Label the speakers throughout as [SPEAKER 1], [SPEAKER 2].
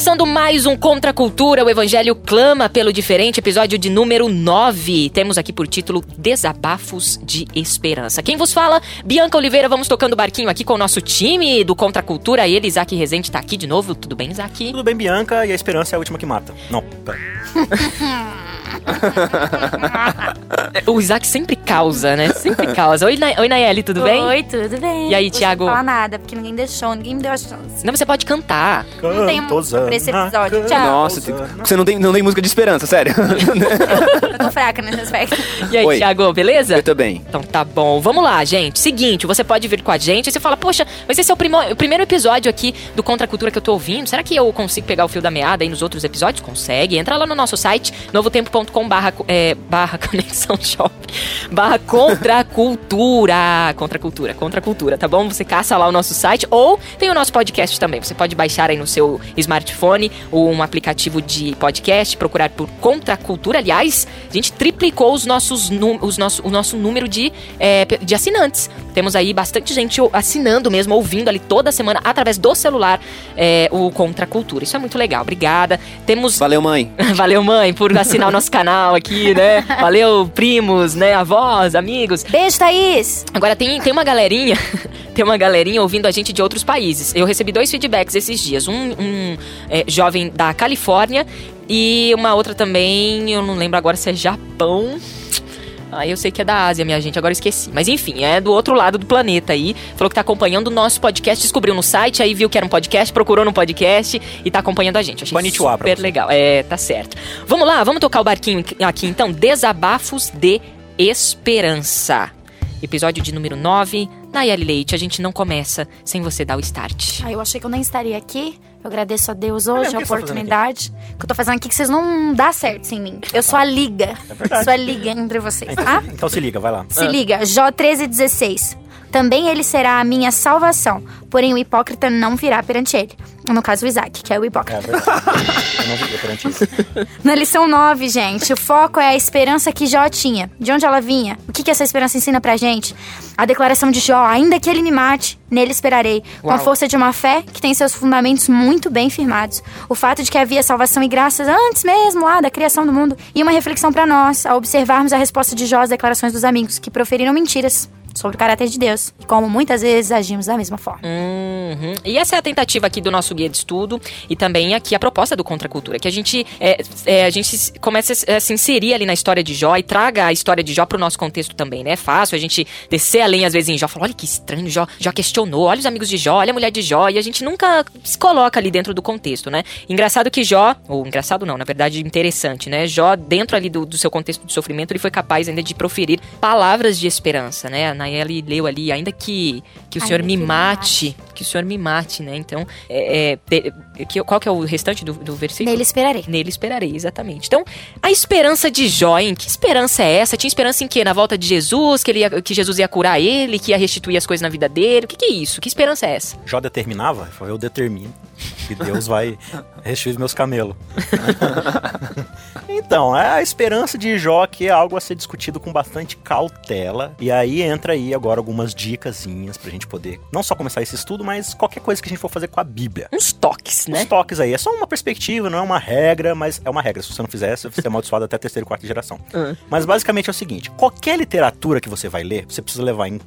[SPEAKER 1] Começando mais um Contra a Cultura, o Evangelho clama pelo diferente, episódio de número 9. Temos aqui por título Desabafos de Esperança. Quem vos fala? Bianca Oliveira, vamos tocando barquinho aqui com o nosso time do Contra a Cultura. Ele, Isaac Rezende, tá aqui de novo. Tudo bem, Isaac?
[SPEAKER 2] Tudo bem, Bianca, e a esperança é a última que mata. Não,
[SPEAKER 1] o Isaac sempre causa, né? Sempre causa. Oi, Na Oi Nayeli, tudo bem?
[SPEAKER 3] Oi, tudo bem.
[SPEAKER 1] E aí, Thiago?
[SPEAKER 3] Não vou falar nada, porque ninguém deixou, ninguém me deu a chance.
[SPEAKER 1] Não, você pode cantar.
[SPEAKER 3] Não tem música pra esse episódio. Tchau.
[SPEAKER 4] Nossa, tem- você não tem, não tem música de esperança, sério.
[SPEAKER 3] Eu tô fraca nesse aspecto.
[SPEAKER 1] E aí,
[SPEAKER 4] Oi.
[SPEAKER 1] Thiago, beleza?
[SPEAKER 4] Eu também.
[SPEAKER 1] Então tá bom, vamos lá, gente. Seguinte, você pode vir com a gente e você fala, poxa, mas esse é o, primo- o primeiro episódio aqui do Contra a Cultura que eu tô ouvindo. Será que eu consigo pegar o fio da meada aí nos outros episódios? Consegue. Entra lá no nosso site, novotempo.com barra, é, barra conexão shopping, barra contra a cultura. Contra a cultura, contra a cultura, tá bom? Você caça lá o nosso site ou tem o nosso podcast também. Você pode baixar aí no seu smartphone ou um aplicativo de podcast, procurar por Contra a Cultura. Aliás, a gente triplicou os nossos, os nosso, o nosso número de, é, de assinantes. Temos aí bastante gente assinando mesmo, ouvindo ali toda semana, através do celular, é, o Contra a Cultura. Isso é muito legal. Obrigada. Temos
[SPEAKER 4] Valeu, mãe.
[SPEAKER 1] Valeu, mãe, por assinar o nosso canal aqui, né? Valeu, primos, né? Avós, amigos.
[SPEAKER 3] Beijo, Thaís!
[SPEAKER 1] Agora tem, tem uma galerinha, tem uma galerinha ouvindo a gente de outros países. Eu recebi dois feedbacks esses dias. Um, um, é, jovem da Califórnia e uma outra também, eu não lembro agora se é Japão. Ah, eu sei que é da Ásia, minha gente, agora eu esqueci. Mas enfim, é do outro lado do planeta aí. Falou que tá acompanhando o nosso podcast, descobriu no site, aí viu que era um podcast, procurou no podcast e tá acompanhando a gente. Achei
[SPEAKER 2] Konnichiwa
[SPEAKER 1] super legal. É, tá certo. Vamos lá, vamos tocar o barquinho aqui então. Desabafos de Esperança. Episódio de número 9. Nayeli Leite, a gente não começa sem você dar o start.
[SPEAKER 3] Ah, eu achei que eu nem estaria aqui. Eu agradeço a Deus hoje
[SPEAKER 2] mesmo?
[SPEAKER 3] a
[SPEAKER 2] tá
[SPEAKER 3] oportunidade. que eu tô fazendo aqui que vocês não dá certo sem mim. Eu sou a liga.
[SPEAKER 2] verdade.
[SPEAKER 3] sou a liga entre vocês, tá?
[SPEAKER 2] Então se liga, vai lá.
[SPEAKER 3] Se liga, Jó 13,16. Também ele será a minha salvação, porém o hipócrita não virá perante ele. No caso, o Isaac, que é o
[SPEAKER 2] É
[SPEAKER 3] hipócrita.
[SPEAKER 2] verdade. Eu não vi perante isso.
[SPEAKER 3] Na lição 9, gente, o foco é a esperança que Jó tinha. De onde ela vinha? O que, que essa esperança ensina pra gente? A declaração de Jó, ainda que ele me mate, nele esperarei. Com a força de uma fé que tem seus fundamentos muito bem firmados. O fato de que havia salvação e graças antes mesmo lá da criação do mundo. E uma reflexão pra nós, ao observarmos a resposta de Jó às declarações dos amigos, que proferiram mentiras sobre o caráter de Deus. E como muitas vezes agimos da mesma forma.
[SPEAKER 1] Uhum. E essa é a tentativa aqui do nosso guia de estudo e também aqui a proposta do Contra a Cultura, que a gente, é, é, a gente se- comece a se inserir ali na história de Jó e traga a história de Jó pro nosso contexto também, né? É fácil a gente descer além às vezes em Jó, falar, olha que estranho, Jó, Jó questionou, olha os amigos de Jó, olha a mulher de Jó, e a gente nunca se coloca ali dentro do contexto, né? Engraçado que Jó, ou engraçado não, na verdade interessante, né? Jó, dentro ali do, do seu contexto de sofrimento, ele foi capaz ainda de proferir palavras de esperança, né? A Nayeli leu ali, ainda que, que o
[SPEAKER 3] Ainda
[SPEAKER 1] Senhor me
[SPEAKER 3] ele
[SPEAKER 1] mate, que o Senhor me mate, né? Então, é, é, que- qual que é o restante do, do versículo?
[SPEAKER 3] Nele esperarei.
[SPEAKER 1] Nele esperarei, exatamente. Então, a esperança de Jó, hein? Que esperança é essa? Tinha esperança em quê? Na volta de Jesus? Que, ele ia- que Jesus ia curar ele? Que ia restituir as coisas na vida dele? O que, que é isso? Que esperança é essa?
[SPEAKER 2] Jó determinava? Eu determino que Deus vai restituir os meus camelos. então, é a esperança de Jó que é algo a ser discutido com bastante cautela. E aí entra aí agora algumas dicasinhas pra gente poder não só começar esse estudo, mas qualquer coisa que a gente for fazer com a Bíblia.
[SPEAKER 1] Uns toques,
[SPEAKER 2] Os
[SPEAKER 1] né?
[SPEAKER 2] toques aí, é só uma perspectiva, não é uma regra, mas é uma regra. Se você não fizer, você vai ser amaldiçoado até a terceira e quarta geração.
[SPEAKER 1] Ah.
[SPEAKER 2] Mas basicamente é o seguinte: qualquer literatura que você vai ler, você precisa levar em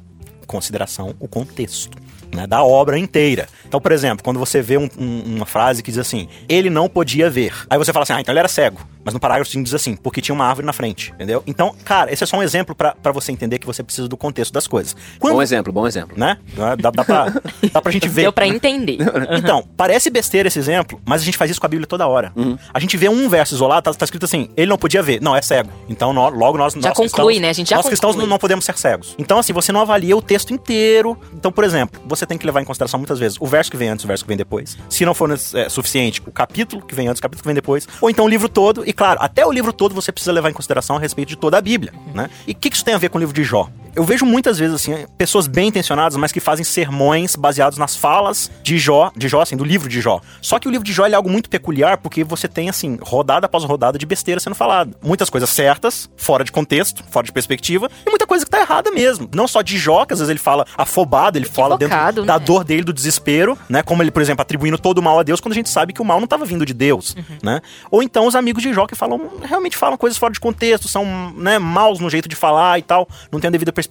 [SPEAKER 2] consideração o contexto. Né, da obra inteira. Então, por exemplo, quando você vê um- um- uma frase que diz assim, ele não podia ver. Aí você fala assim, ah, então ele era cego. Mas no parágrafo seguinte diz assim, porque tinha uma árvore na frente, entendeu? Então, cara, esse é só um exemplo pra pra você entender que você precisa do contexto das coisas. Quando,
[SPEAKER 4] Bom exemplo, bom exemplo.
[SPEAKER 2] né? Dá, dá, pra, dá pra gente ver.
[SPEAKER 1] Deu pra entender.
[SPEAKER 2] Então, parece besteira esse exemplo, mas a gente faz isso com a Bíblia toda hora.
[SPEAKER 1] Uhum.
[SPEAKER 2] A gente vê um verso isolado, tá, tá escrito assim, ele não podia ver. Não, é cego. Então, nó- logo nós, nós
[SPEAKER 1] conclui,
[SPEAKER 2] cristãos,
[SPEAKER 1] né? A gente já
[SPEAKER 2] Nós cristãos
[SPEAKER 1] conclui.
[SPEAKER 2] não, não podemos ser cegos. Então, assim, você não avalia o texto inteiro. Então, por exemplo, você tem que levar em consideração muitas vezes o verso que vem antes, o verso que vem depois. Se não for é, suficiente, o capítulo que vem antes, o capítulo que vem depois. Ou então o livro todo. E, claro, até o livro todo você precisa levar em consideração a respeito de toda a Bíblia, né? E o que, que isso tem a ver com o livro de Jó? Eu vejo muitas vezes, assim, pessoas bem intencionadas, mas que fazem sermões baseados nas falas de Jó, de Jó, assim, do livro de Jó. Só que o livro de Jó é algo muito peculiar, porque você tem, assim, rodada após rodada de besteira sendo falada. Muitas coisas certas, fora de contexto, fora de perspectiva, e muita coisa que tá errada mesmo. Não só de Jó, que às vezes ele fala afobado, ele fala dentro
[SPEAKER 1] Equivocado,
[SPEAKER 2] da
[SPEAKER 1] né?
[SPEAKER 2] dor dele, do desespero, né? Como ele, por exemplo, atribuindo todo o mal a Deus, quando a gente sabe que o mal não estava vindo de Deus, né? Ou então os amigos de Jó que falam, realmente falam coisas fora de contexto, são, né, maus no jeito de falar e tal, não tem a devida perspectiva.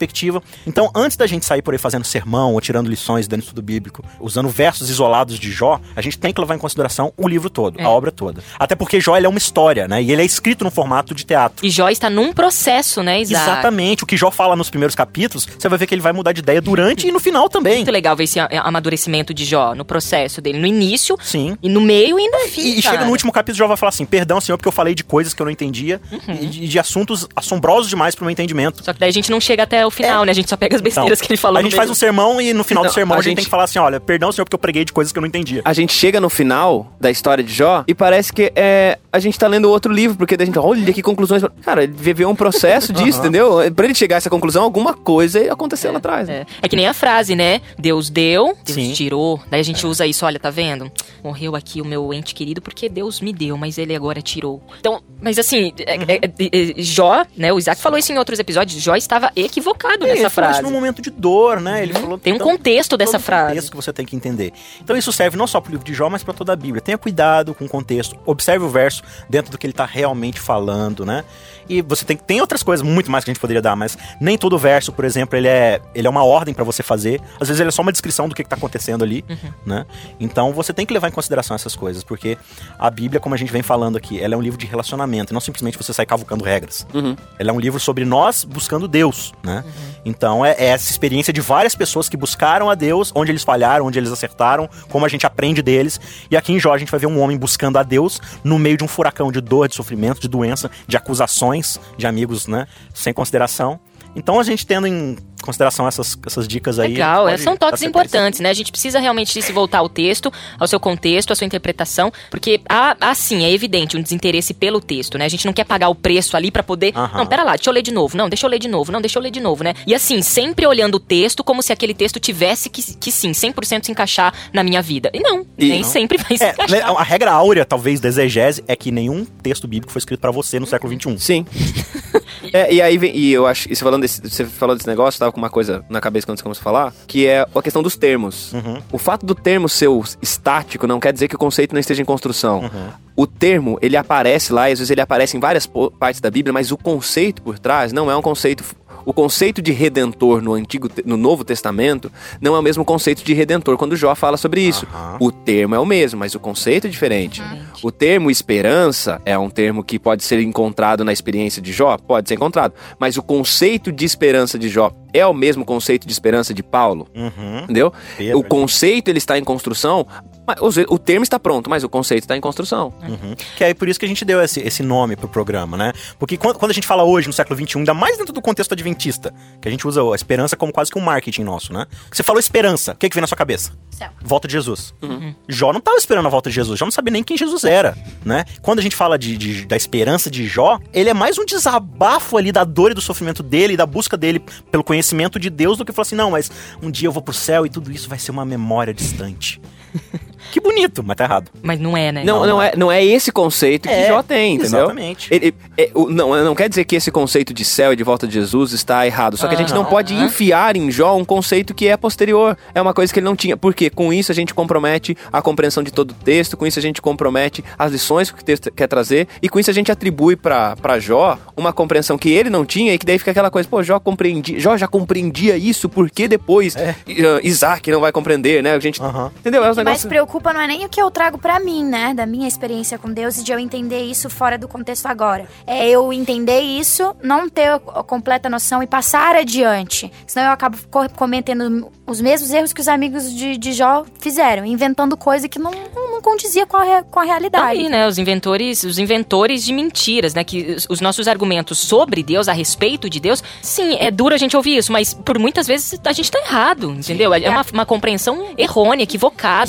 [SPEAKER 2] Então, antes da gente sair por aí fazendo sermão ou tirando lições dentro do estudo bíblico, usando versos isolados de Jó, a gente tem que levar em consideração o livro todo,
[SPEAKER 1] É.
[SPEAKER 2] a obra toda. Até porque Jó é uma história, né? E ele é escrito no formato de teatro.
[SPEAKER 1] E Jó está num processo, né, Isaac?
[SPEAKER 2] Exatamente. O que Jó fala nos primeiros capítulos, você vai ver que ele vai mudar de ideia durante e no final também.
[SPEAKER 1] Muito legal ver esse amadurecimento de Jó no processo dele, no início
[SPEAKER 2] Sim.
[SPEAKER 1] e no meio e no fim.
[SPEAKER 2] E, e chega no último capítulo, Jó vai falar assim: Perdão, Senhor, porque eu falei de coisas que eu não entendia
[SPEAKER 1] Uhum.
[SPEAKER 2] e de, de assuntos assombrosos demais pro meu entendimento.
[SPEAKER 1] Só que daí a gente não chega até o final, né? A gente só pega as besteiras
[SPEAKER 2] Então,
[SPEAKER 1] que ele falou.
[SPEAKER 2] a
[SPEAKER 1] no
[SPEAKER 2] gente faz um sermão e no final do
[SPEAKER 4] Não,
[SPEAKER 2] sermão a,
[SPEAKER 4] a
[SPEAKER 2] gente,
[SPEAKER 4] gente-
[SPEAKER 2] tem que falar assim: olha, perdão, senhor, porque eu preguei de coisas que eu não entendia.
[SPEAKER 4] A gente chega no final da história de Jó e parece que é, a gente tá lendo outro livro, porque daí a gente, olha que conclusões. Cara, ele viveu um processo disso, entendeu? Pra ele chegar a essa conclusão, alguma coisa aconteceu lá atrás. né?
[SPEAKER 1] É. É que nem a frase, né? Deus deu, Deus
[SPEAKER 2] Sim.
[SPEAKER 1] tirou. Daí a gente usa isso, olha, tá vendo? Morreu aqui o meu ente querido porque Deus me deu, mas ele agora tirou. Então, mas assim, é-
[SPEAKER 2] Uhum.
[SPEAKER 1] é- é- é- Jó, né? O Isaac falou isso em outros episódios. Jó estava equivocado nessa
[SPEAKER 2] ele falou isso
[SPEAKER 1] frase.
[SPEAKER 2] num momento de dor, né? Ele falou
[SPEAKER 1] Tem um
[SPEAKER 2] então,
[SPEAKER 1] contexto dessa frase.
[SPEAKER 2] contexto que você tem que entender. Então isso serve não só pro livro de Jó, mas para toda a Bíblia. Tenha cuidado com o contexto. Observe o verso dentro do que ele tá realmente falando, né? E você tem tem outras coisas muito mais que a gente poderia dar, mas nem todo verso, por exemplo, ele é ele é uma ordem para você fazer. Às vezes ele é só uma descrição do que, que tá acontecendo ali,
[SPEAKER 1] Uhum.
[SPEAKER 2] né? Então você tem que levar em consideração essas coisas, porque a Bíblia, como a gente vem falando aqui, ela é um livro de relacionamento, não simplesmente você sai cavucando regras. Ela é um livro sobre nós buscando Deus, né? Então é, é essa experiência de várias pessoas que buscaram a Deus, onde eles falharam, onde eles acertaram, como a gente aprende deles. E aqui em Jó a gente vai ver um homem buscando a Deus no meio de um furacão de dor, de sofrimento, de doença, de acusações de amigos, né? Sem consideração. Então a gente tendo em consideração essas, essas dicas aí.
[SPEAKER 1] Legal,
[SPEAKER 2] pode
[SPEAKER 1] é, são toques importantes, né? A gente precisa realmente se voltar ao texto, ao seu contexto, à sua interpretação, porque há, há sim, é evidente um desinteresse pelo texto, né? A gente não quer pagar o preço ali pra poder. Não, pera lá, deixa eu ler de novo. Não, deixa eu ler de novo. Não, deixa eu ler de novo, né? E assim, sempre olhando o texto como se aquele texto tivesse que, que sim, 100% se encaixar na minha vida. E não,
[SPEAKER 4] E-
[SPEAKER 1] nem
[SPEAKER 4] não.
[SPEAKER 1] sempre vai se
[SPEAKER 2] É,
[SPEAKER 1] encaixar.
[SPEAKER 2] a regra áurea, talvez, da exegese é que nenhum texto bíblico foi escrito pra você no século XXI.
[SPEAKER 4] Sim. É, e aí vem, e eu acho, e você falando desse, você falou desse negócio, tava com uma coisa na cabeça quando você começou a falar, que é a questão dos termos. O fato do termo ser estático não quer dizer que o conceito não esteja em construção. O termo, ele aparece lá, e às vezes ele aparece em várias partes da Bíblia, mas o conceito por trás não é um conceito o conceito de redentor no antigo no Novo Testamento não é o mesmo conceito de redentor quando Jó fala sobre isso.
[SPEAKER 2] Aham.
[SPEAKER 4] O termo é o mesmo, mas o conceito é diferente. O termo esperança é um termo que pode ser encontrado na experiência de Jó, pode ser encontrado, mas o conceito de esperança de Jó é o mesmo conceito de esperança de Paulo,
[SPEAKER 2] Uhum.
[SPEAKER 4] entendeu?
[SPEAKER 2] Pedro.
[SPEAKER 4] O conceito ele está em construção, o termo está pronto, mas o conceito está em construção.
[SPEAKER 2] Uhum. Que é por isso que a gente deu esse, esse nome pro programa, né? Porque quando, quando a gente fala hoje, no século XXI, ainda mais dentro do contexto adventista, que a gente usa a esperança como quase que um marketing nosso, né? Você falou esperança, o que, que vem na sua cabeça?
[SPEAKER 3] Céu.
[SPEAKER 2] Volta de Jesus. Jó não estava esperando a volta de Jesus, Jó não sabia nem quem Jesus era, né? Quando a gente fala de, de- da esperança de Jó, ele é mais um desabafo ali da dor e do sofrimento dele, e da busca dele pelo conhecimento de Deus, do que falar assim, não, mas um dia eu vou pro céu e tudo isso vai ser uma memória distante. que bonito, mas tá errado.
[SPEAKER 1] Mas não é, né?
[SPEAKER 4] Não, não, é, não é esse conceito que
[SPEAKER 2] É,
[SPEAKER 4] Jó tem, entendeu?
[SPEAKER 2] exatamente.
[SPEAKER 4] Ele- é, o- não, não quer dizer que esse conceito de céu e de volta de Jesus está errado. Só que a gente não
[SPEAKER 1] Aham.
[SPEAKER 4] pode enfiar em Jó um conceito que é posterior. É uma coisa que ele não tinha. Porque com isso a gente compromete a compreensão de todo o texto, com isso a gente compromete as lições que o texto quer trazer, e com isso a gente atribui pra pra Jó uma compreensão que ele não tinha, e que daí fica aquela coisa, pô, Jó compreendia, Jó já compreendia isso, por que depois
[SPEAKER 2] É.
[SPEAKER 4] Isaac não vai compreender, né? A gente. Entendeu? É um Negócio.
[SPEAKER 3] preocupa não é nem o que eu trago pra mim, né? Da minha experiência com Deus e de eu entender isso fora do contexto agora. É eu entender isso, não ter a completa noção e passar adiante. Senão eu acabo co- cometendo os mesmos erros que os amigos de, de Jó fizeram, inventando coisa que não, não, condizia com a, com a
[SPEAKER 1] Tá
[SPEAKER 3] realidade.
[SPEAKER 1] aí, né? Os inventores, os inventores de mentiras, né? Que os- os nossos argumentos sobre Deus, a respeito de Deus, sim, é duro a gente ouvir isso, mas por muitas vezes a gente tá errado, entendeu? É uma, uma compreensão errônea,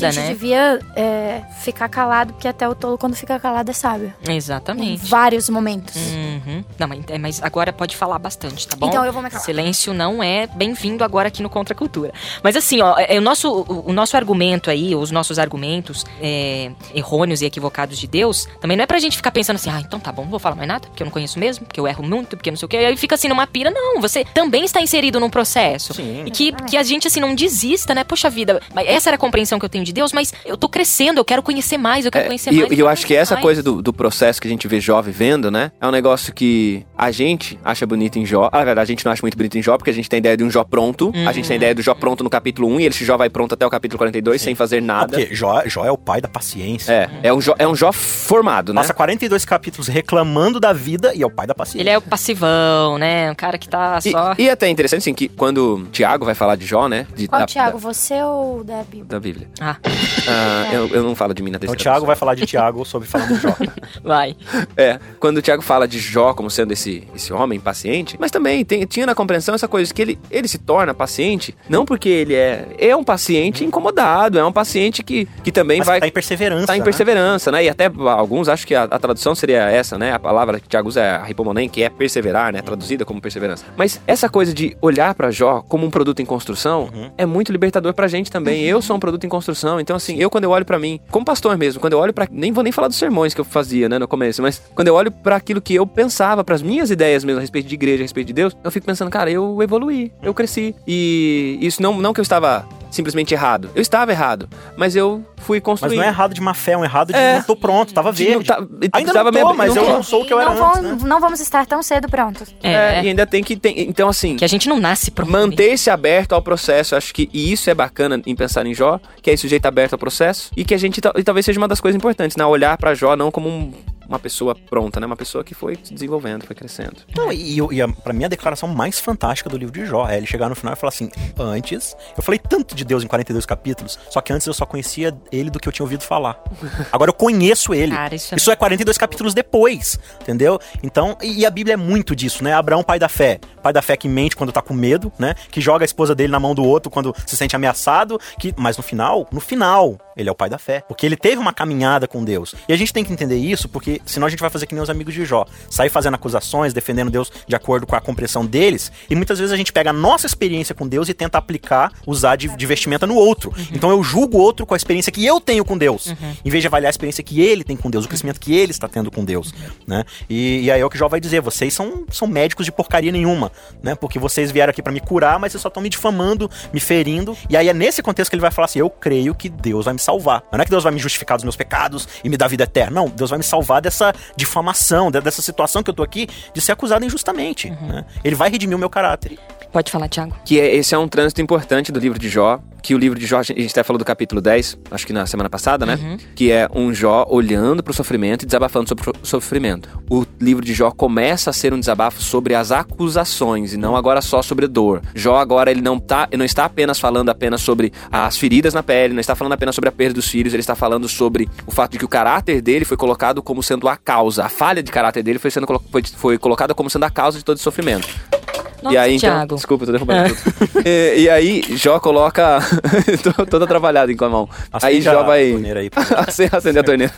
[SPEAKER 3] A
[SPEAKER 1] equivocada,
[SPEAKER 3] gente
[SPEAKER 1] né?
[SPEAKER 3] devia é, ficar calado, porque até o tolo, quando fica calado, é sábio. Em
[SPEAKER 1] Exatamente.
[SPEAKER 3] vários momentos.
[SPEAKER 1] Uhum. Não, mas, é, agora pode falar bastante, tá bom?
[SPEAKER 3] Então eu vou me calar.
[SPEAKER 1] Silêncio não é bem-vindo agora aqui no Contra a Cultura. Mas assim, ó, é, o, nosso, o, o nosso argumento aí, os nossos argumentos é, errôneos e equivocados de Deus, também não é pra gente ficar pensando assim, ah, então tá bom, não vou falar mais nada, porque eu não conheço mesmo, porque eu erro muito, porque não sei o quê. Aí fica assim numa pira. Não, você também está inserido num processo.
[SPEAKER 2] Sim.
[SPEAKER 1] E que, que a gente, assim, não desista, né? Poxa vida, mas essa era a compreensão que eu tenho de Deus, mas eu tô crescendo, eu quero conhecer mais, eu quero
[SPEAKER 4] É,
[SPEAKER 1] conhecer
[SPEAKER 4] e
[SPEAKER 1] mais.
[SPEAKER 4] e eu acho que essa
[SPEAKER 1] mais.
[SPEAKER 4] coisa do, do processo que a gente vê Jó vivendo, né? É um negócio que a gente acha bonito em Jó. Ah, Na verdade, a gente não acha muito bonito em Jó, porque a gente tem ideia de um Jó pronto. A gente tem ideia do Jó pronto no capítulo 1 e esse Jó vai pronto até o capítulo 42 sem fazer
[SPEAKER 2] Não,
[SPEAKER 4] nada.
[SPEAKER 2] porque Jó, Jó é o pai da paciência.
[SPEAKER 4] É, é um Jó, é um Jó formado, né?
[SPEAKER 2] Passa 42 capítulos reclamando da vida e é o pai da paciência.
[SPEAKER 1] Ele é o passivão, né? Um cara que tá
[SPEAKER 4] E,
[SPEAKER 1] só.
[SPEAKER 4] e até interessante, assim, que quando Tiago vai falar de Jó, né? De,
[SPEAKER 3] Qual,
[SPEAKER 4] da,
[SPEAKER 3] Thiago? Você ou da Bíblia?
[SPEAKER 4] Da, da Bíblia.
[SPEAKER 1] Ah,
[SPEAKER 4] Ah, eu, eu não falo de mim na
[SPEAKER 2] Então o
[SPEAKER 4] terceira
[SPEAKER 2] Thiago vai falar de Tiago sobre falando de Jó.
[SPEAKER 1] vai.
[SPEAKER 4] É, quando o Tiago fala de Jó como sendo esse, esse homem paciente, mas também tem- tinha na compreensão essa coisa de que ele, ele se torna paciente, não porque ele é, é um paciente incomodado, é um paciente que, que também
[SPEAKER 2] Mas
[SPEAKER 4] vai
[SPEAKER 2] tá em perseverança.
[SPEAKER 4] tá em
[SPEAKER 2] né?
[SPEAKER 4] perseverança, né? E até alguns acham que a, a tradução seria essa, né? A palavra que o Tiago usa é a hipomonem, que é perseverar, né? Traduzida como perseverança. Mas essa coisa de olhar pra Jó como um produto em construção
[SPEAKER 2] Uhum.
[SPEAKER 4] é muito libertador pra gente também. Eu sou um produto em construção, então assim, eu quando eu olho pra mim, como pastor mesmo, quando eu olho pra nem vou nem falar dos sermões que eu fazia, né, no começo, mas quando eu olho pra aquilo que eu pensava, pras minhas ideias mesmo a respeito de igreja, a respeito de Deus, eu fico pensando, cara, eu evoluí, eu cresci. E isso não não que eu estava simplesmente errado. Eu estava errado, mas eu fui
[SPEAKER 2] Mas
[SPEAKER 4] construindo.
[SPEAKER 2] não é errado de má fé, é um errado de
[SPEAKER 4] É.
[SPEAKER 2] não tô pronto, tava
[SPEAKER 4] De
[SPEAKER 2] verde.
[SPEAKER 4] não tá-
[SPEAKER 2] Ainda não tô, mas
[SPEAKER 4] não
[SPEAKER 2] eu
[SPEAKER 4] tô.
[SPEAKER 2] não sou o que eu era
[SPEAKER 3] não,
[SPEAKER 2] antes, né?
[SPEAKER 3] não vamos estar tão cedo prontos.
[SPEAKER 4] É,
[SPEAKER 1] É,
[SPEAKER 4] e ainda tem que tem, então assim,
[SPEAKER 1] que a gente não nasce pronto.
[SPEAKER 4] manter-se aberto ao processo, acho que e isso é bacana em pensar em Jó, que é esse sujeito aberto ao processo e que a gente e talvez seja uma das coisas importantes, né, olhar pra Jó não como um- uma pessoa pronta, né, uma pessoa que foi se desenvolvendo, foi crescendo.
[SPEAKER 2] Não, e, e a, pra mim a declaração mais fantástica do livro de Jó é ele chegar no final e falar assim: antes, eu falei tanto de Deus em 42 capítulos, só que antes eu só conhecia ele do que eu tinha ouvido falar. Agora eu conheço ele.
[SPEAKER 1] Cara, isso é-
[SPEAKER 2] Isso é 42 capítulos depois, entendeu? Então, e, e a Bíblia é muito disso, né? Abraão, pai da fé. Pai da fé que mente quando tá com medo, né? Que joga a esposa dele na mão do outro quando se sente ameaçado. Que, mas no final, no final, ele é o pai da fé. Porque ele teve uma caminhada com Deus. E a gente tem que entender isso, porque senão a gente vai fazer que nem os amigos de Jó. Sair fazendo acusações, defendendo Deus de acordo com a compreensão deles. E muitas vezes a gente pega a nossa experiência com Deus e tenta aplicar, usar de, de vestimenta no outro. Então eu julgo o outro com a experiência que eu tenho com Deus. Em vez de avaliar a experiência que ele tem com Deus, o crescimento que ele está tendo com Deus. Né? E, e aí é o que Jó vai dizer: vocês são, são médicos de porcaria nenhuma. Né? Porque vocês vieram aqui para me curar, mas vocês só estão me difamando, me ferindo. E aí é nesse contexto que ele vai falar assim: eu creio que Deus vai me salvar. Não é que Deus vai me justificar dos meus pecados e me dar vida eterna. Não, Deus vai me salvar dessa difamação, de- dessa situação que eu tô aqui de ser acusado injustamente. né? Ele vai redimir o meu caráter.
[SPEAKER 1] Pode falar, Thiago.
[SPEAKER 4] Que é- esse é um trânsito importante do livro de Jó, que o livro de Jó, a gente até falou do capítulo 10, acho que na semana passada, né? Que é um Jó olhando pro sofrimento e desabafando sobre o sofrimento. O livro de Jó começa a ser um desabafo sobre as acusações e não agora só sobre a dor. Jó agora ele não tá, ele não está apenas falando apenas sobre as feridas na pele, não está falando apenas sobre a perda dos filhos, ele está falando sobre o fato de que o caráter dele foi colocado como sendo a causa, a falha de caráter dele foi sendo foi, foi colocada como sendo a causa de todo esse sofrimento.
[SPEAKER 1] Nossa,
[SPEAKER 4] e aí, então,
[SPEAKER 1] Thiago.
[SPEAKER 4] desculpa, tô derrubando tudo. e, e aí, Jó coloca. tô toda trabalhada com a mão. aí
[SPEAKER 2] Acende
[SPEAKER 4] Jó
[SPEAKER 2] a
[SPEAKER 4] vai.
[SPEAKER 2] torneira aí,
[SPEAKER 4] Acende acende a torneira.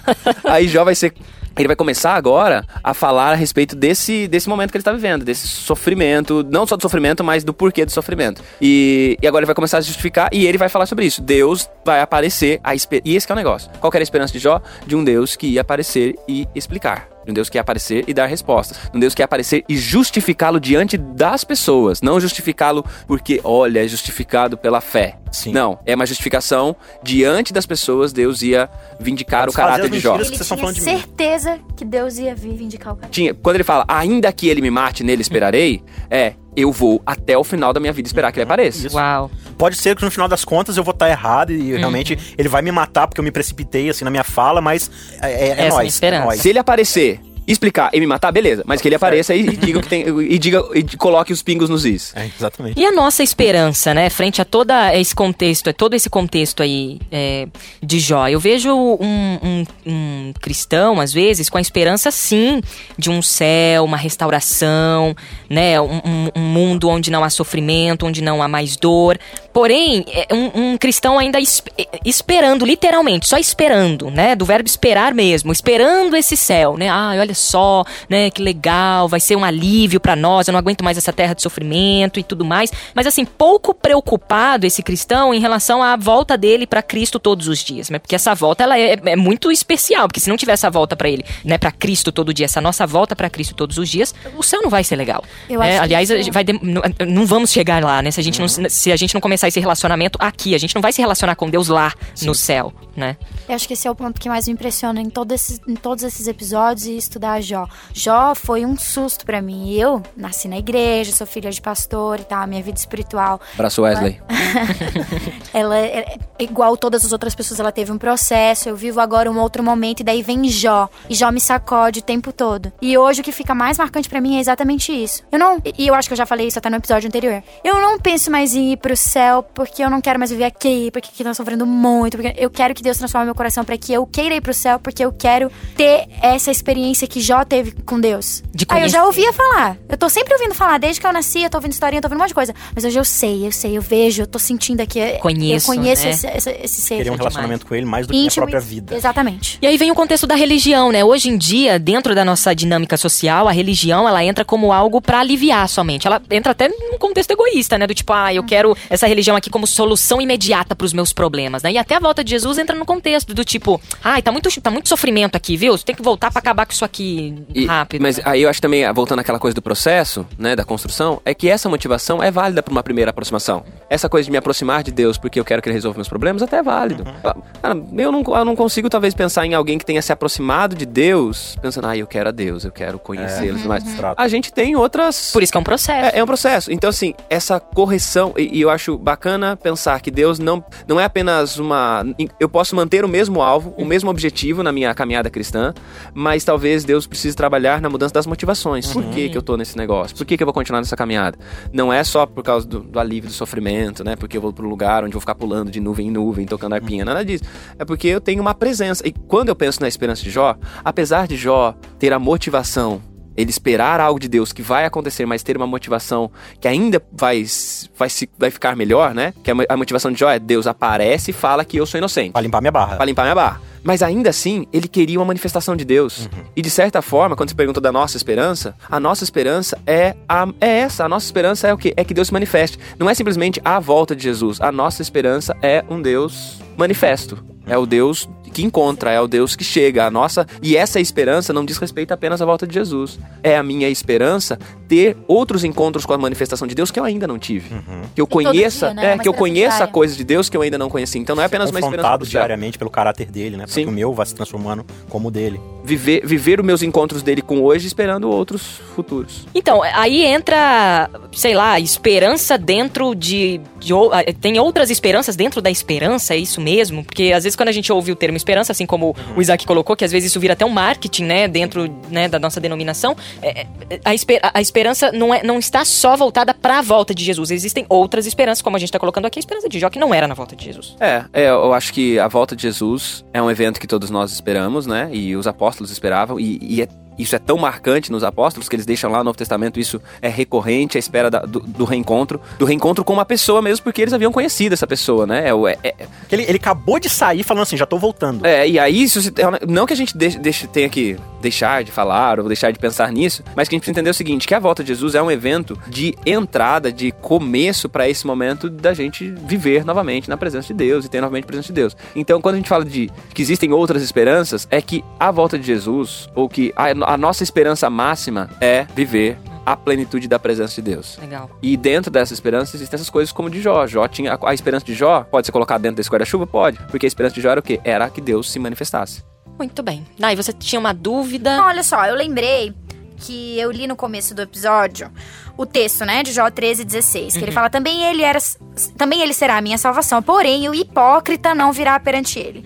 [SPEAKER 4] aí Jó vai ser. Ele vai começar agora a falar a respeito desse, desse momento que ele está vivendo, desse sofrimento, não só do sofrimento, mas do porquê do sofrimento. E, e agora ele vai começar a justificar e ele vai falar sobre isso. Deus vai aparecer, a e esse que é o negócio. Qual que era a esperança de Jó? De um Deus que ia aparecer e explicar. De um Deus que ia aparecer e dar respostas. De um Deus que ia aparecer e justificá-lo diante das pessoas. Não justificá-lo porque, olha, é justificado pela fé.
[SPEAKER 2] Sim.
[SPEAKER 4] Não, é uma justificação diante das pessoas, Deus ia vindicar o
[SPEAKER 2] Desfazer
[SPEAKER 4] caráter de Jó.
[SPEAKER 3] Ele
[SPEAKER 2] que
[SPEAKER 3] tinha
[SPEAKER 2] de mim.
[SPEAKER 3] certeza que Deus ia vir vindicar o cara.
[SPEAKER 4] Tinha, quando ele fala, ainda que ele me mate, nele esperarei, é, eu vou até o final da minha vida esperar que ele apareça.
[SPEAKER 2] Isso.
[SPEAKER 1] Uau.
[SPEAKER 2] Pode ser que no final das contas eu vou estar errado e
[SPEAKER 1] Uhum.
[SPEAKER 2] realmente ele vai me matar porque eu me precipitei assim na minha fala, mas é, é, é
[SPEAKER 1] Essa é a
[SPEAKER 2] nóis. É nóis.
[SPEAKER 4] Se ele aparecer, explicar e me matar, beleza. Mas que ele apareça e, e diga o que tem. E diga e coloque os pingos nos is.
[SPEAKER 2] É, exatamente.
[SPEAKER 1] E a nossa esperança, né, frente a todo esse contexto, todo esse contexto aí é, de Jó? Eu vejo um, um- um cristão, às vezes, com a esperança, sim, de um céu, uma restauração, né, um, um- um mundo onde não há sofrimento, onde não há mais dor. Porém, é um, um cristão ainda es- é, esperando, literalmente, só esperando, né, do verbo esperar mesmo, esperando esse céu, né? Ah, olha só, né, que legal, vai ser um alívio pra nós, eu não aguento mais essa terra de sofrimento e tudo mais. Mas assim, pouco preocupado esse cristão em relação à volta dele pra Cristo todos os dias, né? Porque essa volta ela é, é muito especial, porque se não tiver essa volta pra ele, né, para Cristo todo dia, essa nossa volta pra Cristo todos os dias, o céu não vai ser legal.
[SPEAKER 3] Eu
[SPEAKER 1] né?
[SPEAKER 3] acho que
[SPEAKER 1] Aliás, gente vai dem- não, não vamos chegar lá, né? Se a gente não se a gente não começar esse relacionamento aqui, a gente não vai se relacionar com Deus lá no céu, né?
[SPEAKER 3] Eu acho que esse é o ponto que mais me impressiona em, todo esses- em todos esses episódios e estudar Jó. Jó foi um susto pra mim. Eu nasci na igreja, sou filha de pastor e tal, minha vida espiritual.
[SPEAKER 4] Abraço, Wesley.
[SPEAKER 3] Ela é é igual todas as outras pessoas, ela teve um processo. Eu vivo agora um outro momento e daí vem Jó. E Jó me sacode o tempo todo. E hoje o que fica mais marcante pra mim é exatamente isso. Eu não, e eu acho que eu já falei isso até no episódio anterior. Eu não penso mais em ir pro céu porque eu não quero mais viver aqui, porque aqui tô sofrendo muito, porque eu quero que Deus transforme meu coração pra que eu queira ir pro céu, porque eu quero ter essa experiência que Jó teve com Deus.
[SPEAKER 1] De
[SPEAKER 3] Aí eu já ouvia falar. Eu tô sempre ouvindo falar, desde que eu nasci, eu tô ouvindo historinha, eu tô ouvindo um monte de coisa. Mas hoje eu sei, eu sei, eu vejo, eu tô sentindo aqui.
[SPEAKER 1] Conheço,
[SPEAKER 3] Eu conheço
[SPEAKER 1] né?
[SPEAKER 3] esse, esse, esse ser.
[SPEAKER 2] Queria um
[SPEAKER 1] demais.
[SPEAKER 2] relacionamento com ele mais do que a
[SPEAKER 3] íntimo.
[SPEAKER 2] própria
[SPEAKER 3] e-
[SPEAKER 2] vida.
[SPEAKER 3] Exatamente.
[SPEAKER 1] E aí vem o contexto da religião, né? Hoje em dia, dentro da nossa dinâmica social, a religião ela entra como algo pra aliviar somente. Ela entra até num contexto egoísta, né? Do tipo, ah, eu quero essa religião aqui como solução imediata pros meus problemas, né? E até a volta de Jesus entra no contexto do tipo, ai, tá muito, tá muito sofrimento aqui, viu? Você tem que voltar pra acabar com isso aqui
[SPEAKER 4] E-
[SPEAKER 1] rápido.
[SPEAKER 4] Mas aí eu acho também, voltando àquela coisa do processo, né, da construção, é que essa motivação é válida para uma primeira aproximação. Essa coisa de me aproximar de Deus porque eu quero que ele resolva meus problemas até é válido. Cara, eu não, eu não consigo talvez pensar em alguém que tenha se aproximado de Deus, pensando, ah, eu quero a Deus, eu quero conhecê-los, mas
[SPEAKER 2] Exato.
[SPEAKER 4] a gente tem outras
[SPEAKER 1] Por isso que é um processo.
[SPEAKER 4] é, é um processo. Então, assim, essa correção, e, e eu acho bacana pensar que Deus não, não é apenas uma. Eu posso manter o mesmo alvo, o mesmo objetivo na minha caminhada cristã, mas talvez Deus precise trabalhar na mudança das motivações. Por que, que eu tô nesse negócio? Por que, que eu vou continuar nessa caminhada? Não é só por causa do, do alívio do sofrimento, né? Porque eu vou pro lugar onde eu vou ficar pulando de nuvem em nuvem, tocando arpinha, nada disso. É porque eu tenho uma presença. E quando eu penso na esperança de Jó, apesar de Jó ter a motivação ele esperar algo de Deus que vai acontecer, mas ter uma motivação que ainda vai, vai, se, vai ficar melhor, né? Que a mo- a motivação de Jó é Deus aparece e fala que eu sou inocente.
[SPEAKER 2] Pra limpar minha barra.
[SPEAKER 4] Pra limpar minha barra. Mas ainda assim, ele queria uma manifestação de Deus. E de certa forma, quando você pergunta da nossa esperança, a nossa esperança é, a, é essa. A nossa esperança é o quê? É que Deus se manifeste. Não é simplesmente a volta de Jesus. A nossa esperança é um Deus manifesto. É o Deus que encontra, é o Deus que chega. A nossa e essa esperança não diz respeito apenas à volta de Jesus. É a minha esperança ter outros encontros com a manifestação de Deus que eu ainda não tive. Que eu conheça,
[SPEAKER 3] dia, né?
[SPEAKER 4] é, que eu conheça
[SPEAKER 3] diária.
[SPEAKER 4] coisas de Deus que eu ainda não conheci. Então não é apenas uma esperança
[SPEAKER 2] diariamente pelo caráter dele, né?
[SPEAKER 4] Sim.
[SPEAKER 2] que o meu vá se transformando como o dele.
[SPEAKER 4] viver, viver os meus encontros dele com hoje, esperando outros futuros.
[SPEAKER 1] Então, aí entra, sei lá, esperança dentro de, de Tem outras esperanças dentro da esperança, é isso mesmo? Porque às vezes quando a gente ouve o termo esperança, assim como o Isaac colocou, que às vezes isso vira até um marketing, né, dentro né, da nossa denominação, é, é, a, esper- a esperança não, é, não está só voltada para a volta de Jesus. Existem outras esperanças, como a gente está colocando aqui, a esperança de Jó, que não era na volta de Jesus.
[SPEAKER 4] É, é, eu acho que a volta de Jesus é um evento que todos nós esperamos, né? E os apóstolos esperavam, e, e é- isso é tão marcante nos apóstolos que eles deixam lá no Novo Testamento, isso é recorrente, a espera da- do, do reencontro, do reencontro com uma pessoa mesmo, porque eles haviam conhecido essa pessoa, né? É, é, é,
[SPEAKER 2] Ele, ele acabou de sair falando assim, já tô voltando.
[SPEAKER 4] É, e aí, isso, não que a gente deixe, deixe- tenha que deixar de falar ou deixar de pensar nisso, mas que a gente precisa entender o seguinte, que a volta de Jesus é um evento de entrada, de começo para esse momento da gente viver novamente na presença de Deus e ter novamente a presença de Deus. Então, quando a gente fala de que existem outras esperanças, é que a volta de Jesus, ou que a, a nossa esperança máxima é viver a plenitude da presença de Deus.
[SPEAKER 1] Legal.
[SPEAKER 4] E dentro dessa esperança existem essas coisas como de Jó. Jó tinha a, a esperança de Jó pode ser colocada dentro desse guarda-chuva, pode, porque a esperança de Jó era o quê? Era que Deus se manifestasse.
[SPEAKER 1] Muito bem. Daí você tinha uma dúvida.
[SPEAKER 3] Olha só, eu lembrei que eu li no começo do episódio o texto, né, de Jó 13, 16, que ele fala, também ele era, também ele será a minha salvação, porém o hipócrita não virá perante ele.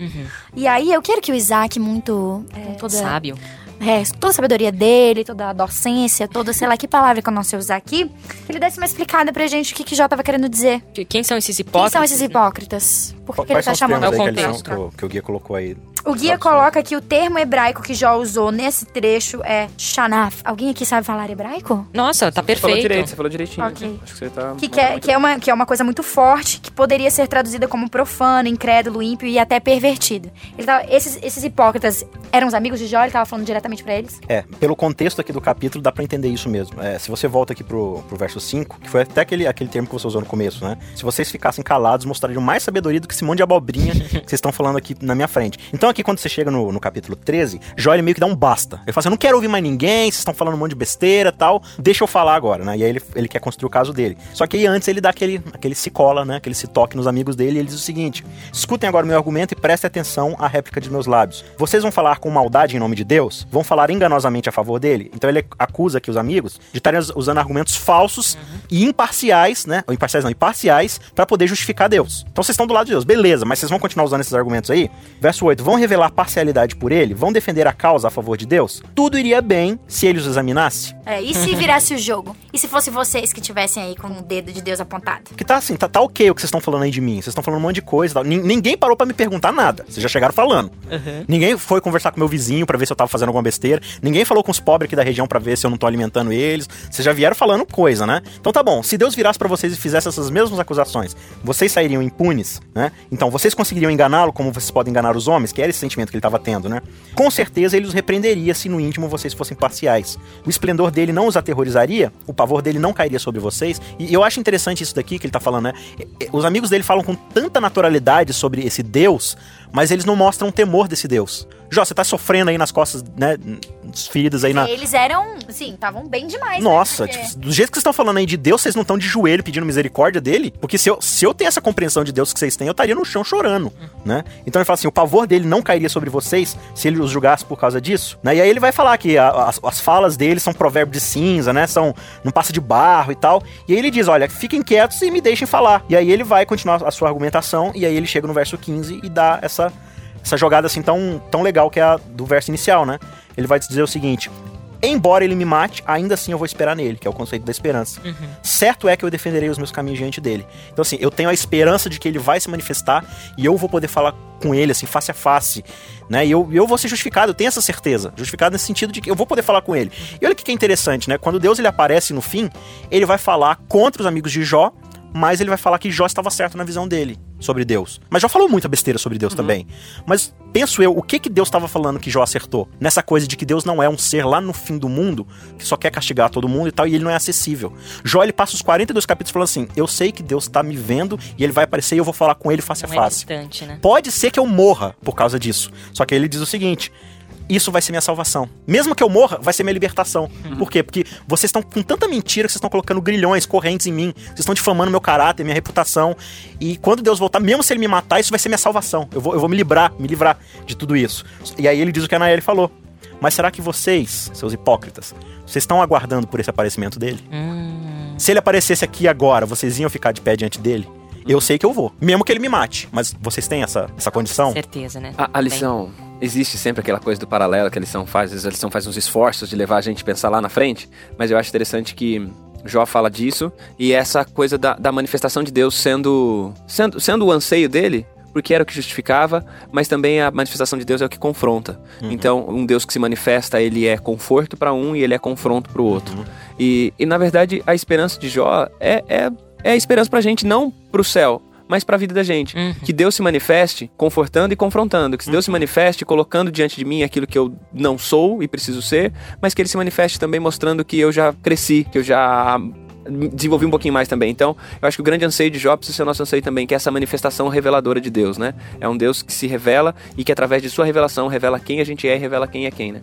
[SPEAKER 3] E aí eu quero que o Isaac, muito, com toda,
[SPEAKER 1] Sábio.
[SPEAKER 3] é, toda a sabedoria dele, toda a docência, toda, sei lá, que palavra que eu não sei usar aqui, que ele desse uma explicada pra gente o que, que Jó tava querendo dizer.
[SPEAKER 1] Que- Quem são esses
[SPEAKER 3] Quem
[SPEAKER 1] hipócritas?
[SPEAKER 3] são esses hipócritas? Por que, que ele tá chamando
[SPEAKER 1] o contexto.
[SPEAKER 2] que o- que o guia colocou aí?
[SPEAKER 3] O guia coloca que o termo hebraico que Jó usou nesse trecho é shanaf. Alguém aqui sabe falar hebraico?
[SPEAKER 1] Nossa, tá
[SPEAKER 4] Você falou
[SPEAKER 1] perfeito.
[SPEAKER 4] direito, você falou direitinho.
[SPEAKER 3] Ok.
[SPEAKER 4] Acho que você tá.
[SPEAKER 3] Que, que, é, que, é uma, que é uma coisa muito forte, que poderia ser traduzida como profano, incrédulo, ímpio e até pervertido. Ele tava- esses, esses hipócritas eram os amigos de Jó, ele tava falando diretamente pra eles?
[SPEAKER 2] É, pelo contexto aqui do capítulo, dá pra entender isso mesmo. É, se você volta aqui pro, pro verso 5, que foi até aquele, aquele termo que você usou no começo, né? Se vocês ficassem calados, mostrariam mais sabedoria do que esse monte de abobrinha que vocês estão falando aqui na minha frente. Então, aqui, quando você chega no, no capítulo 13, Jó ele meio que dá um basta. Ele fala assim: eu não quero ouvir mais ninguém, vocês estão falando um monte de besteira e tal, deixa eu falar agora, né? E aí ele, ele quer construir o caso dele. Só que aí antes ele dá aquele, aquele se cola, né? Aquele se toque nos amigos dele e ele diz o seguinte: escutem agora o meu argumento e prestem atenção à réplica de meus lábios. Vocês vão falar com maldade em nome de Deus? Vão falar enganosamente a favor dele? Então ele acusa aqui os amigos de estarem us- usando argumentos falsos e imparciais, né? Ou imparciais não, imparciais, para poder justificar Deus. Então vocês estão do lado de Deus, beleza, mas vocês vão continuar usando esses argumentos aí? Verso 8: vão revelar parcialidade por ele? Vão defender a causa a favor de Deus? Tudo iria bem se ele os examinasse?
[SPEAKER 3] É, e se virasse o jogo? E se fosse vocês que tivessem aí com o dedo de Deus apontado?
[SPEAKER 2] Que tá assim, tá, tá ok o que vocês estão falando aí de mim. Vocês estão falando um monte de coisa e tal. Nin- Ninguém parou pra me perguntar nada. Vocês já chegaram falando. Ninguém foi conversar com meu vizinho pra ver se eu tava fazendo alguma besteira. Ninguém falou com os pobres aqui da região pra ver se eu não tô alimentando eles. Vocês já vieram falando coisa, né? Então tá bom. Se Deus virasse pra vocês e fizesse essas mesmas acusações, vocês sairiam impunes, né? Então vocês conseguiriam enganá-lo como vocês podem enganar os homens, que era esse sentimento que ele tava tendo, né? Com certeza ele os repreenderia se no íntimo vocês fossem parciais. O esplendor dele não os aterrorizaria, o pavor dele não cairia sobre vocês. E eu acho interessante isso daqui que ele tá falando, né? E- e- Os amigos dele falam com tanta naturalidade sobre esse Deus, mas eles não mostram temor desse Deus. Jó, você tá sofrendo aí nas costas, né? Feridas aí na.
[SPEAKER 3] Eles eram, assim, estavam bem demais. né?
[SPEAKER 2] Nossa,
[SPEAKER 3] Porque-
[SPEAKER 2] tipo, do jeito que vocês estão falando aí de Deus, vocês não estão de joelho pedindo misericórdia dele? Porque se eu, se eu tenho essa compreensão de Deus que vocês têm, eu estaria no chão chorando, né? Então ele fala assim, o pavor dele não cairia sobre vocês se ele os julgasse por causa disso, né? E aí ele vai falar que a- as, as falas dele são provérbio de cinza, né? São, não passa de barro e tal. E aí ele diz, olha, fiquem quietos e me deixem falar. E aí ele vai continuar a sua argumentação, e aí ele chega no verso 15 e dá essa essa jogada assim tão, tão legal que é a do verso inicial, né? Ele vai dizer o seguinte: Embora ele me mate, ainda assim eu vou esperar nele, que é o conceito da esperança. Certo é que eu defenderei os meus caminhos diante dele. Então, assim, eu tenho a esperança de que ele vai se manifestar e eu vou poder falar com ele, assim, face a face, né? E eu, eu vou ser justificado, eu tenho essa certeza. Justificado nesse sentido de que eu vou poder falar com ele. E olha o que que é interessante, né? Quando Deus ele aparece no fim, ele vai falar contra os amigos de Jó, mas ele vai falar que Jó estava certo na visão dele sobre Deus. Mas Jó falou muita besteira sobre Deus também. Mas penso eu, o que que Deus estava falando que Jó acertou? Nessa coisa de que Deus não é um ser lá no fim do mundo, que só quer castigar todo mundo e tal, e ele não é acessível. Jó, ele passa os 42 capítulos falando assim, eu sei que Deus está me vendo e ele vai aparecer e eu vou falar com ele face
[SPEAKER 1] Não
[SPEAKER 2] a
[SPEAKER 1] é
[SPEAKER 2] face.
[SPEAKER 1] distante, né?
[SPEAKER 2] Pode ser que eu morra por causa disso. Só que aí ele diz o seguinte: isso vai ser minha salvação. Mesmo que eu morra, vai ser minha libertação. Por quê? Porque vocês estão com tanta mentira que vocês estão colocando grilhões, correntes em mim. Vocês estão difamando meu caráter, minha reputação. E quando Deus voltar, mesmo se ele me matar, isso vai ser minha salvação. Eu vou, eu vou me livrar, me livrar de tudo isso. E aí ele diz o que a Anaeli falou. Mas será que vocês, seus hipócritas, vocês estão aguardando por esse aparecimento dele?
[SPEAKER 1] Hum,
[SPEAKER 2] Se ele aparecesse aqui agora, vocês iam ficar de pé diante dele? Eu sei que eu vou. Mesmo que ele me mate. Mas vocês têm essa, essa condição?
[SPEAKER 1] certeza, né?
[SPEAKER 4] A, a lição, existe sempre aquela coisa do paralelo que a lição faz, às vezes a lição faz uns esforços de levar a gente a pensar lá na frente, mas eu acho interessante que Jó fala disso e essa coisa da, da manifestação de Deus sendo, sendo, sendo o anseio dele, porque era o que justificava, mas também a manifestação de Deus é o que confronta. Então, um Deus que se manifesta, ele é conforto para um e ele é confronto para o outro. E, e, na verdade, a esperança de Jó é, é, é a esperança pra gente, não pro céu, mas pra vida da gente.
[SPEAKER 1] Uhum.
[SPEAKER 4] Que Deus se manifeste confortando e confrontando. Que Deus se manifeste colocando diante de mim aquilo que eu não sou e preciso ser, mas que Ele se manifeste também mostrando que eu já cresci, que eu já desenvolvi um pouquinho mais também. Então, eu acho que o grande anseio de Jó precisa ser o nosso anseio também, que é essa manifestação reveladora de Deus, né? É um Deus que se revela e que através de sua revelação revela quem a gente é e revela quem é quem, né?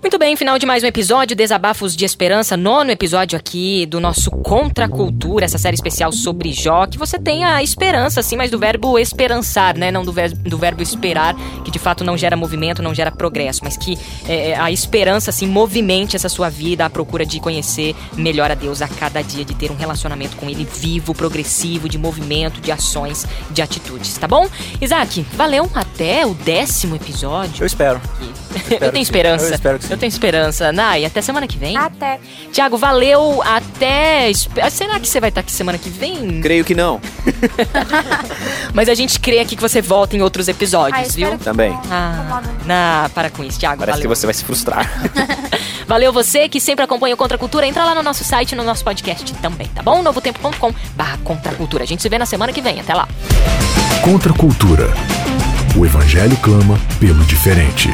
[SPEAKER 1] Muito bem, final de mais um episódio, Desabafos de Esperança, nono episódio aqui do nosso Contra a Cultura, essa série especial sobre Jó, que você tem a esperança, assim, mas do verbo esperançar, né? Não do, ver do verbo esperar, que de fato não gera movimento, não gera progresso, mas que é, a esperança, assim, movimente essa sua vida à procura de conhecer melhor a Deus a cada dia, de ter um relacionamento com Ele vivo, progressivo, de movimento, de ações, de atitudes, tá bom? Isaac, valeu, até o décimo episódio.
[SPEAKER 2] Eu espero.
[SPEAKER 1] Eu, eu tenho esperança.
[SPEAKER 2] Eu espero que.
[SPEAKER 1] Eu tenho esperança. Nai, até semana que vem.
[SPEAKER 3] Até.
[SPEAKER 1] Tiago, valeu. Até. Será que você vai estar aqui semana que vem?
[SPEAKER 4] Creio que não.
[SPEAKER 1] Mas a gente crê aqui que você volta em outros episódios,
[SPEAKER 3] Ah, espero
[SPEAKER 1] viu?
[SPEAKER 3] que
[SPEAKER 4] Também.
[SPEAKER 3] não.
[SPEAKER 1] Ah,
[SPEAKER 3] Incomoda.
[SPEAKER 1] na, para com isso, Tiago.
[SPEAKER 4] Parece
[SPEAKER 1] Valeu.
[SPEAKER 4] que você vai se frustrar.
[SPEAKER 1] Valeu você que sempre acompanha o Contra a Cultura. Entra lá no nosso site, no nosso podcast também, tá bom? novotempo.com barra Contra a Cultura. A gente se vê na semana que vem. Até lá.
[SPEAKER 5] Contra a cultura. O evangelho clama pelo diferente.